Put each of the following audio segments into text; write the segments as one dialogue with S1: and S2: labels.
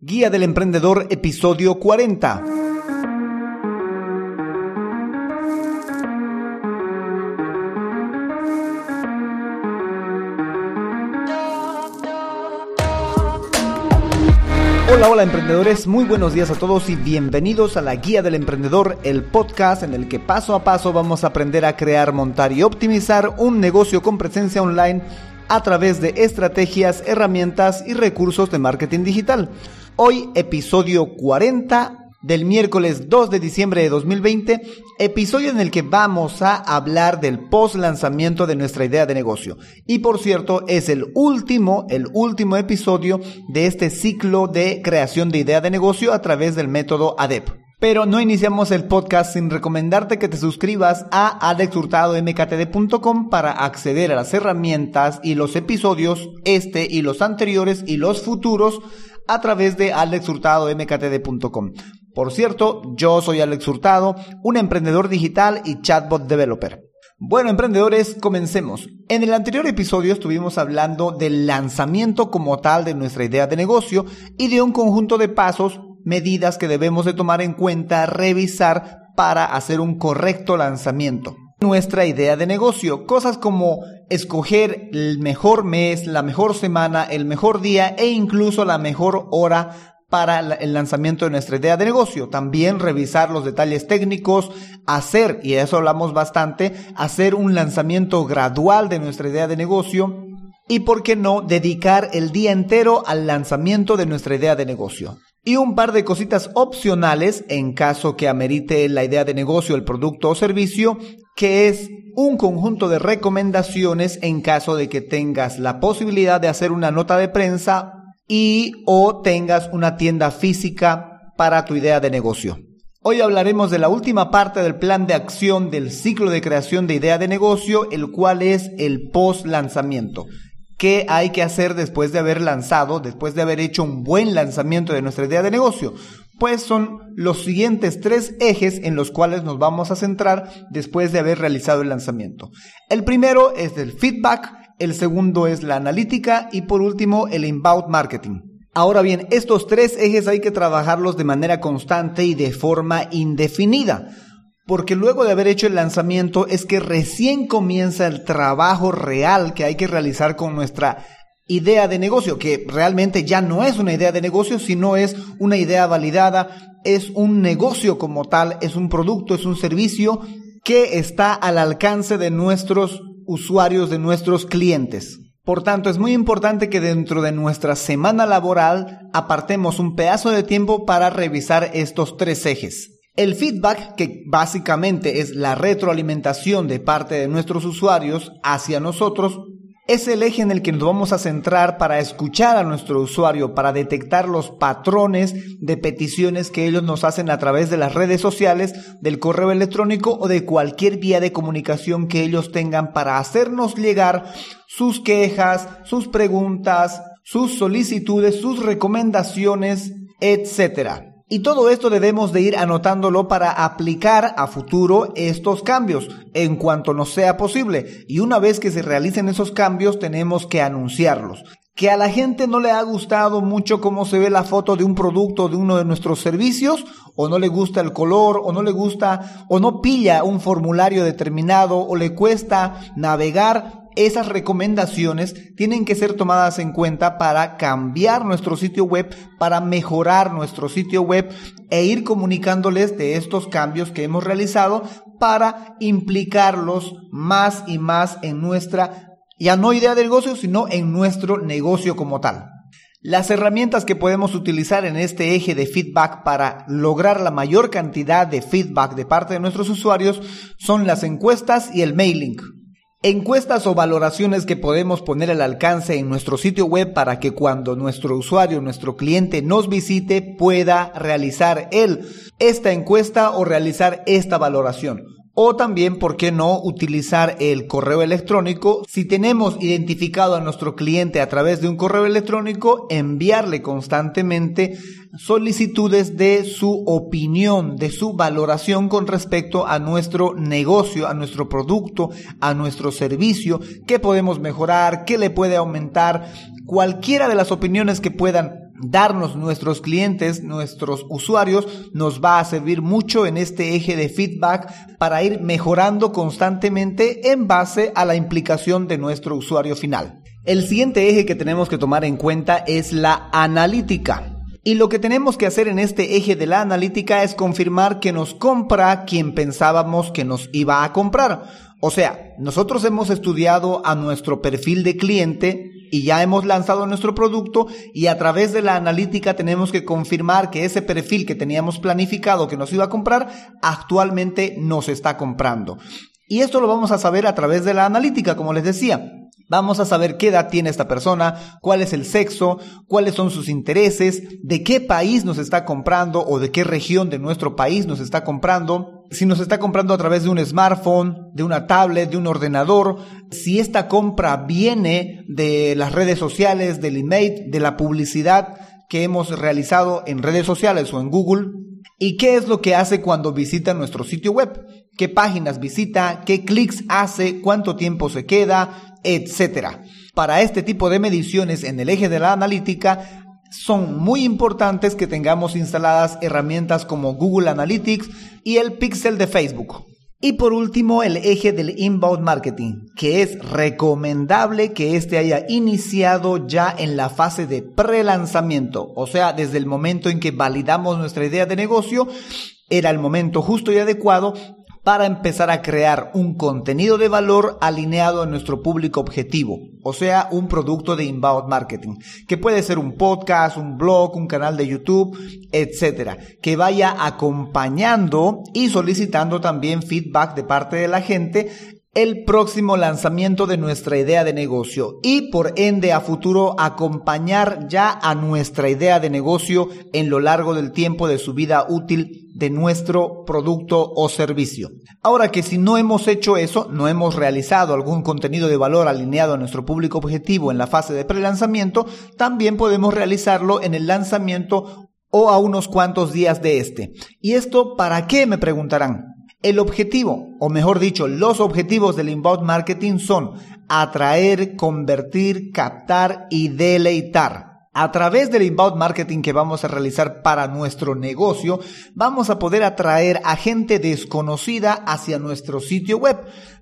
S1: Guía del Emprendedor, episodio 40. Hola, hola emprendedores, muy buenos días a todos y bienvenidos a la Guía del Emprendedor, el podcast en el que paso a paso vamos a aprender a crear, montar y optimizar un negocio con presencia online a través de estrategias, herramientas y recursos de marketing digital. Hoy episodio 40 del miércoles 2 de diciembre de 2020, episodio en el que vamos a hablar del post lanzamiento de nuestra idea de negocio. Y por cierto, es el último, el último episodio de este ciclo de creación de idea de negocio a través del método ADEP. Pero no iniciamos el podcast sin recomendarte que te suscribas a alexhurtadomktd.com para acceder a las herramientas y los episodios, este y los anteriores y los futuros a través de alexhurtadomktd.com. Por cierto, yo soy Alex Hurtado, un emprendedor digital y chatbot developer. Bueno, emprendedores, comencemos. En el anterior episodio estuvimos hablando del lanzamiento como tal de nuestra idea de negocio y de un conjunto de pasos, medidas que debemos de tomar en cuenta, revisar para hacer un correcto lanzamiento. Nuestra idea de negocio, cosas como escoger el mejor mes, la mejor semana, el mejor día e incluso la mejor hora para el lanzamiento de nuestra idea de negocio. También revisar los detalles técnicos, hacer, y de eso hablamos bastante, hacer un lanzamiento gradual de nuestra idea de negocio y, por qué no, dedicar el día entero al lanzamiento de nuestra idea de negocio. Y un par de cositas opcionales en caso que amerite la idea de negocio, el producto o servicio, que es un conjunto de recomendaciones en caso de que tengas la posibilidad de hacer una nota de prensa y o tengas una tienda física para tu idea de negocio. Hoy hablaremos de la última parte del plan de acción del ciclo de creación de idea de negocio, el cual es el post lanzamiento. ¿Qué hay que hacer después de haber lanzado, después de haber hecho un buen lanzamiento de nuestra idea de negocio? Pues son los siguientes tres ejes en los cuales nos vamos a centrar después de haber realizado el lanzamiento. El primero es el feedback, el segundo es la analítica y por último el inbound marketing. Ahora bien, estos tres ejes hay que trabajarlos de manera constante y de forma indefinida porque luego de haber hecho el lanzamiento es que recién comienza el trabajo real que hay que realizar con nuestra idea de negocio, que realmente ya no es una idea de negocio, sino es una idea validada, es un negocio como tal, es un producto, es un servicio que está al alcance de nuestros usuarios, de nuestros clientes. Por tanto, es muy importante que dentro de nuestra semana laboral apartemos un pedazo de tiempo para revisar estos tres ejes. El feedback, que básicamente es la retroalimentación de parte de nuestros usuarios hacia nosotros, es el eje en el que nos vamos a centrar para escuchar a nuestro usuario, para detectar los patrones de peticiones que ellos nos hacen a través de las redes sociales, del correo electrónico o de cualquier vía de comunicación que ellos tengan para hacernos llegar sus quejas, sus preguntas, sus solicitudes, sus recomendaciones, etcétera. Y todo esto debemos de ir anotándolo para aplicar a futuro estos cambios en cuanto nos sea posible. Y una vez que se realicen esos cambios tenemos que anunciarlos. Que a la gente no le ha gustado mucho cómo se ve la foto de un producto de uno de nuestros servicios, o no le gusta el color, o no le gusta, o no pilla un formulario determinado, o le cuesta navegar esas recomendaciones tienen que ser tomadas en cuenta para cambiar nuestro sitio web, para mejorar nuestro sitio web e ir comunicándoles de estos cambios que hemos realizado para implicarlos más y más en nuestra, ya no idea de negocio, sino en nuestro negocio como tal. Las herramientas que podemos utilizar en este eje de feedback para lograr la mayor cantidad de feedback de parte de nuestros usuarios son las encuestas y el mailing. Encuestas o valoraciones que podemos poner al alcance en nuestro sitio web para que cuando nuestro usuario, nuestro cliente nos visite pueda realizar él esta encuesta o realizar esta valoración. O también, ¿por qué no utilizar el correo electrónico? Si tenemos identificado a nuestro cliente a través de un correo electrónico, enviarle constantemente solicitudes de su opinión, de su valoración con respecto a nuestro negocio, a nuestro producto, a nuestro servicio, qué podemos mejorar, qué le puede aumentar, cualquiera de las opiniones que puedan darnos nuestros clientes, nuestros usuarios, nos va a servir mucho en este eje de feedback para ir mejorando constantemente en base a la implicación de nuestro usuario final. El siguiente eje que tenemos que tomar en cuenta es la analítica. Y lo que tenemos que hacer en este eje de la analítica es confirmar que nos compra quien pensábamos que nos iba a comprar. O sea, nosotros hemos estudiado a nuestro perfil de cliente y ya hemos lanzado nuestro producto y a través de la analítica tenemos que confirmar que ese perfil que teníamos planificado que nos iba a comprar actualmente nos está comprando. Y esto lo vamos a saber a través de la analítica, como les decía. Vamos a saber qué edad tiene esta persona, cuál es el sexo, cuáles son sus intereses, de qué país nos está comprando o de qué región de nuestro país nos está comprando, si nos está comprando a través de un smartphone, de una tablet, de un ordenador, si esta compra viene de las redes sociales, del email, de la publicidad que hemos realizado en redes sociales o en Google, y qué es lo que hace cuando visita nuestro sitio web, qué páginas visita, qué clics hace, cuánto tiempo se queda, etcétera. Para este tipo de mediciones en el eje de la analítica, son muy importantes que tengamos instaladas herramientas como Google Analytics y el Pixel de Facebook. Y por último, el eje del inbound marketing, que es recomendable que este haya iniciado ya en la fase de pre-lanzamiento, o sea, desde el momento en que validamos nuestra idea de negocio, era el momento justo y adecuado para empezar a crear un contenido de valor alineado a nuestro público objetivo, o sea, un producto de inbound marketing, que puede ser un podcast, un blog, un canal de YouTube, etcétera, que vaya acompañando y solicitando también feedback de parte de la gente el próximo lanzamiento de nuestra idea de negocio y por ende a futuro acompañar ya a nuestra idea de negocio en lo largo del tiempo de su vida útil de nuestro producto o servicio. Ahora que si no hemos hecho eso, no hemos realizado algún contenido de valor alineado a nuestro público objetivo en la fase de pre-lanzamiento, también podemos realizarlo en el lanzamiento o a unos cuantos días de este. ¿Y esto para qué? Me preguntarán. El objetivo, o mejor dicho, los objetivos del inbound marketing son atraer, convertir, captar y deleitar. A través del inbound marketing que vamos a realizar para nuestro negocio, vamos a poder atraer a gente desconocida hacia nuestro sitio web.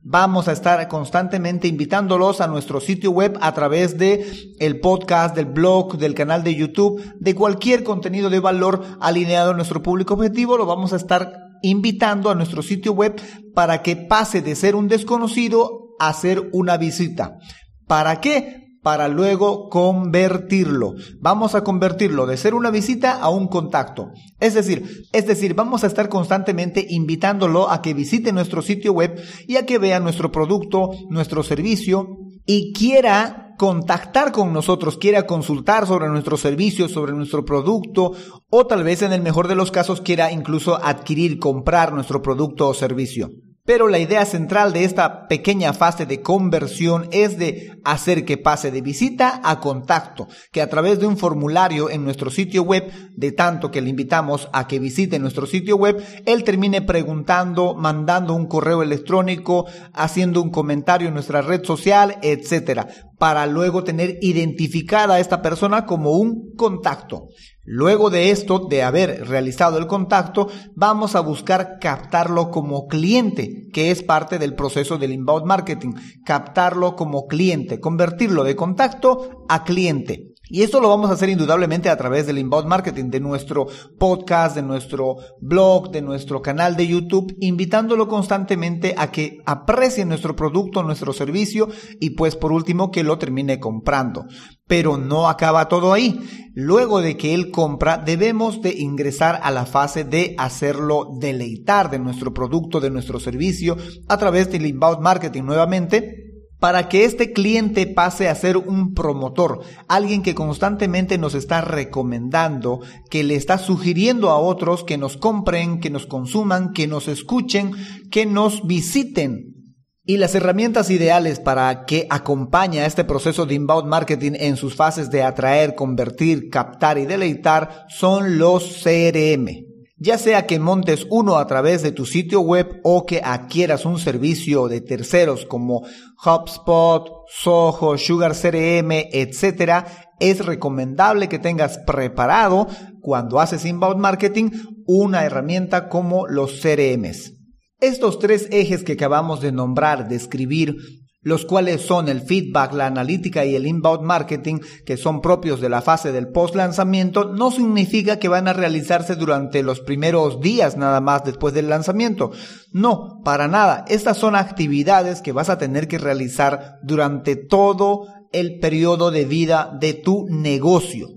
S1: Vamos a estar constantemente invitándolos a nuestro sitio web a través de el podcast, del blog, del canal de YouTube, de cualquier contenido de valor alineado a nuestro público objetivo, lo vamos a estar invitando a nuestro sitio web para que pase de ser un desconocido a ser una visita. ¿Para qué? Para luego convertirlo. Vamos a convertirlo de ser una visita a un contacto. Es decir, es decir, vamos a estar constantemente invitándolo a que visite nuestro sitio web y a que vea nuestro producto, nuestro servicio y quiera contactar con nosotros, quiera consultar sobre nuestro servicio, sobre nuestro producto o tal vez en el mejor de los casos quiera incluso adquirir, comprar nuestro producto o servicio. Pero la idea central de esta pequeña fase de conversión es de hacer que pase de visita a contacto, que a través de un formulario en nuestro sitio web, de tanto que le invitamos a que visite nuestro sitio web, él termine preguntando, mandando un correo electrónico, haciendo un comentario en nuestra red social, etcétera, para luego tener identificada a esta persona como un contacto. Luego de esto, de haber realizado el contacto, vamos a buscar captarlo como cliente, que es parte del proceso del inbound marketing. Captarlo como cliente, convertirlo de contacto a cliente. Y esto lo vamos a hacer indudablemente a través del inbound marketing, de nuestro podcast, de nuestro blog, de nuestro canal de YouTube, invitándolo constantemente a que aprecie nuestro producto, nuestro servicio y pues por último que lo termine comprando. Pero no acaba todo ahí. Luego de que él compra, debemos de ingresar a la fase de hacerlo deleitar de nuestro producto, de nuestro servicio, a través del inbound marketing nuevamente para que este cliente pase a ser un promotor, alguien que constantemente nos está recomendando, que le está sugiriendo a otros que nos compren, que nos consuman, que nos escuchen, que nos visiten. Y las herramientas ideales para que acompañe a este proceso de inbound marketing en sus fases de atraer, convertir, captar y deleitar son los CRM ya sea que montes uno a través de tu sitio web o que adquieras un servicio de terceros como HubSpot, Soho, Sugar CRM, etc., es recomendable que tengas preparado cuando haces inbound marketing una herramienta como los CRMs. Estos tres ejes que acabamos de nombrar, describir, los cuales son el feedback, la analítica y el inbound marketing, que son propios de la fase del post lanzamiento, no significa que van a realizarse durante los primeros días nada más después del lanzamiento. No, para nada. Estas son actividades que vas a tener que realizar durante todo el periodo de vida de tu negocio.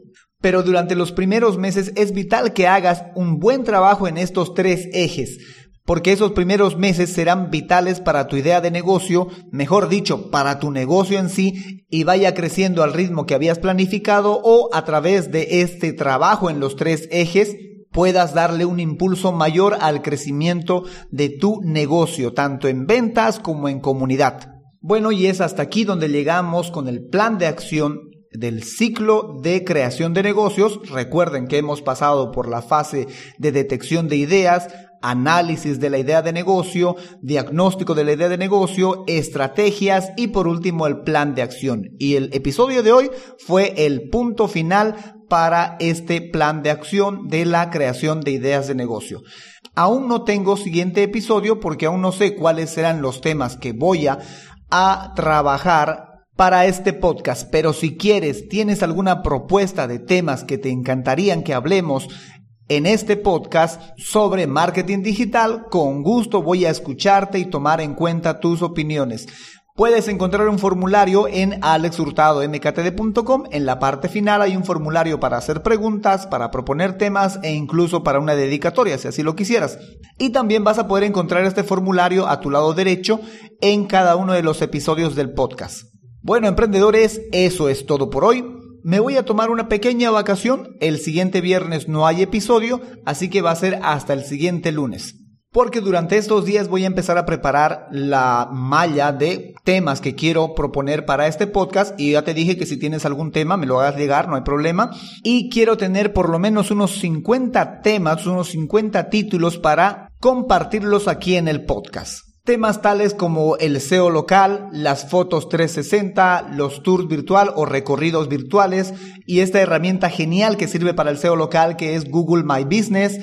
S1: Pero durante los primeros meses es vital que hagas un buen trabajo en estos tres ejes porque esos primeros meses serán vitales para tu idea de negocio, mejor dicho, para tu negocio en sí, y vaya creciendo al ritmo que habías planificado o a través de este trabajo en los tres ejes puedas darle un impulso mayor al crecimiento de tu negocio, tanto en ventas como en comunidad. Bueno, y es hasta aquí donde llegamos con el plan de acción del ciclo de creación de negocios. Recuerden que hemos pasado por la fase de detección de ideas, análisis de la idea de negocio, diagnóstico de la idea de negocio, estrategias y por último el plan de acción. Y el episodio de hoy fue el punto final para este plan de acción de la creación de ideas de negocio. Aún no tengo siguiente episodio porque aún no sé cuáles serán los temas que voy a, trabajar para este podcast, pero si quieres, tienes alguna propuesta de temas que te encantarían que hablemos en este podcast sobre marketing digital, con gusto voy a escucharte y tomar en cuenta tus opiniones. Puedes encontrar un formulario en alexhurtadomktd.com. En la parte final hay un formulario para hacer preguntas, para proponer temas e incluso para una dedicatoria, si así lo quisieras. Y también vas a poder encontrar este formulario a tu lado derecho en cada uno de los episodios del podcast. Bueno, emprendedores, eso es todo por hoy. Me voy a tomar una pequeña vacación. El siguiente viernes no hay episodio, así que va a ser hasta el siguiente lunes. Porque durante estos días voy a empezar a preparar la malla de temas que quiero proponer para este podcast. Y ya te dije que si tienes algún tema me lo hagas llegar, no hay problema. Y quiero tener por lo menos unos 50 temas, unos 50 títulos para compartirlos aquí en el podcast. Temas tales como el SEO local, las fotos 360, los tours virtual o recorridos virtuales y esta herramienta genial que sirve para el SEO local que es Google My Business.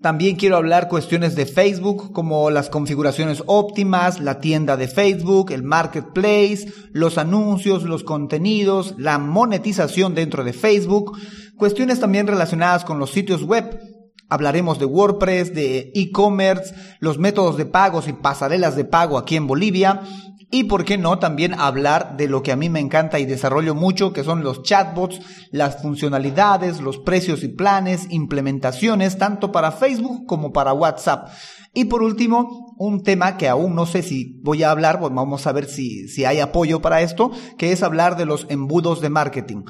S1: También quiero hablar cuestiones de Facebook como las configuraciones óptimas, la tienda de Facebook, el marketplace, los anuncios, los contenidos, la monetización dentro de Facebook, cuestiones también relacionadas con los sitios web Hablaremos de WordPress, de e-commerce, los métodos de pagos y pasarelas de pago aquí en Bolivia. Y por qué no también hablar de lo que a mí me encanta y desarrollo mucho, que son los chatbots, las funcionalidades, los precios y planes, implementaciones, tanto para Facebook como para WhatsApp. Y por último, un tema que aún no sé si voy a hablar, pues vamos a ver si, si hay apoyo para esto, que es hablar de los embudos de marketing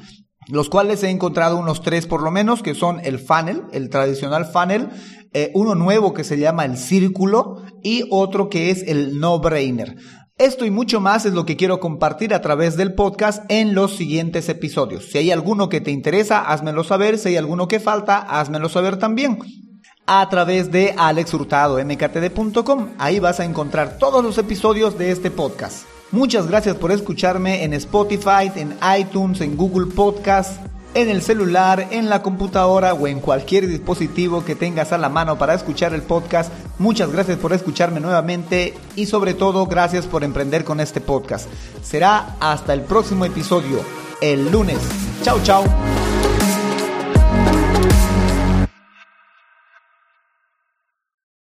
S1: los cuales he encontrado unos tres por lo menos, que son el funnel, el tradicional funnel, eh, uno nuevo que se llama el círculo y otro que es el no-brainer. Esto y mucho más es lo que quiero compartir a través del podcast en los siguientes episodios. Si hay alguno que te interesa, házmelo saber. Si hay alguno que falta, házmelo saber también. A través de alexhurtadomktd.com. Ahí vas a encontrar todos los episodios de este podcast. Muchas gracias por escucharme en Spotify, en iTunes, en Google Podcast, en el celular, en la computadora o en cualquier dispositivo que tengas a la mano para escuchar el podcast. Muchas gracias por escucharme nuevamente y sobre todo gracias por emprender con este podcast. Será hasta el próximo episodio, el lunes. Chao, chao.